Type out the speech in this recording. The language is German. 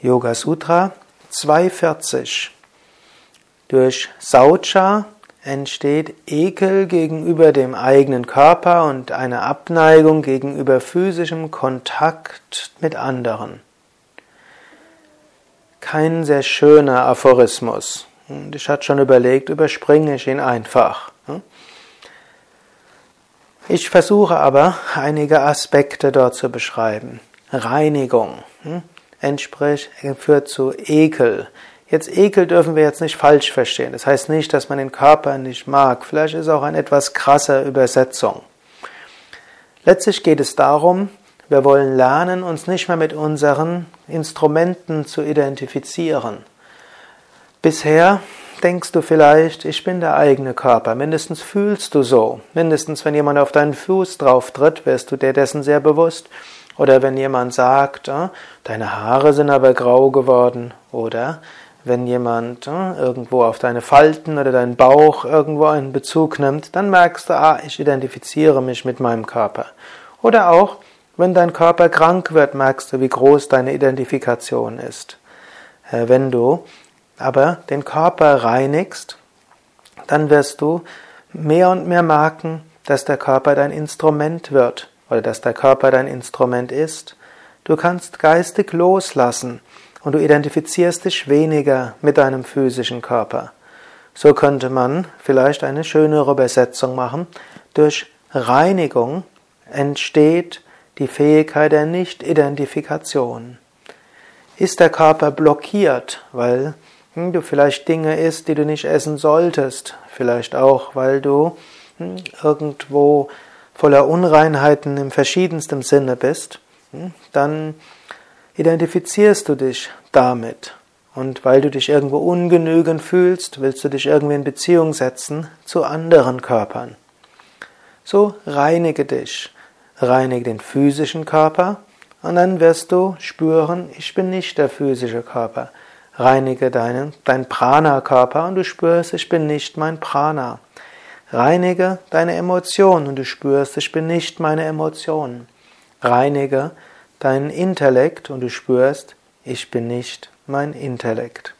Yoga Sutra 240. Durch Saucha entsteht Ekel gegenüber dem eigenen Körper und eine Abneigung gegenüber physischem Kontakt mit anderen. Kein sehr schöner Aphorismus. Ich hatte schon überlegt, überspringe ich ihn einfach. Ich versuche aber, einige Aspekte dort zu beschreiben. Reinigung entspricht, führt zu Ekel. Jetzt Ekel dürfen wir jetzt nicht falsch verstehen. Das heißt nicht, dass man den Körper nicht mag. Vielleicht ist auch eine etwas krasse Übersetzung. Letztlich geht es darum, wir wollen lernen, uns nicht mehr mit unseren Instrumenten zu identifizieren. Bisher denkst du vielleicht, ich bin der eigene Körper. Mindestens fühlst du so. Mindestens, wenn jemand auf deinen Fuß drauf tritt, wirst du dir dessen sehr bewusst. Oder wenn jemand sagt, ah, deine Haare sind aber grau geworden. Oder wenn jemand ah, irgendwo auf deine Falten oder deinen Bauch irgendwo einen Bezug nimmt, dann merkst du, ah, ich identifiziere mich mit meinem Körper. Oder auch, wenn dein Körper krank wird, merkst du, wie groß deine Identifikation ist. Äh, wenn du aber den Körper reinigst, dann wirst du mehr und mehr merken, dass der Körper dein Instrument wird oder dass der Körper dein Instrument ist. Du kannst geistig loslassen und du identifizierst dich weniger mit deinem physischen Körper. So könnte man vielleicht eine schönere Übersetzung machen. Durch Reinigung entsteht die Fähigkeit der Nicht-Identifikation. Ist der Körper blockiert, weil hm, du vielleicht Dinge isst, die du nicht essen solltest, vielleicht auch, weil du hm, irgendwo voller Unreinheiten im verschiedensten Sinne bist, hm, dann identifizierst du dich damit. Und weil du dich irgendwo ungenügend fühlst, willst du dich irgendwie in Beziehung setzen zu anderen Körpern. So reinige dich. Reinige den physischen Körper und dann wirst du spüren, ich bin nicht der physische Körper. Reinige deinen, dein Prana-Körper und du spürst, ich bin nicht mein Prana. Reinige deine Emotionen und du spürst, ich bin nicht meine Emotionen. Reinige deinen Intellekt und du spürst, ich bin nicht mein Intellekt.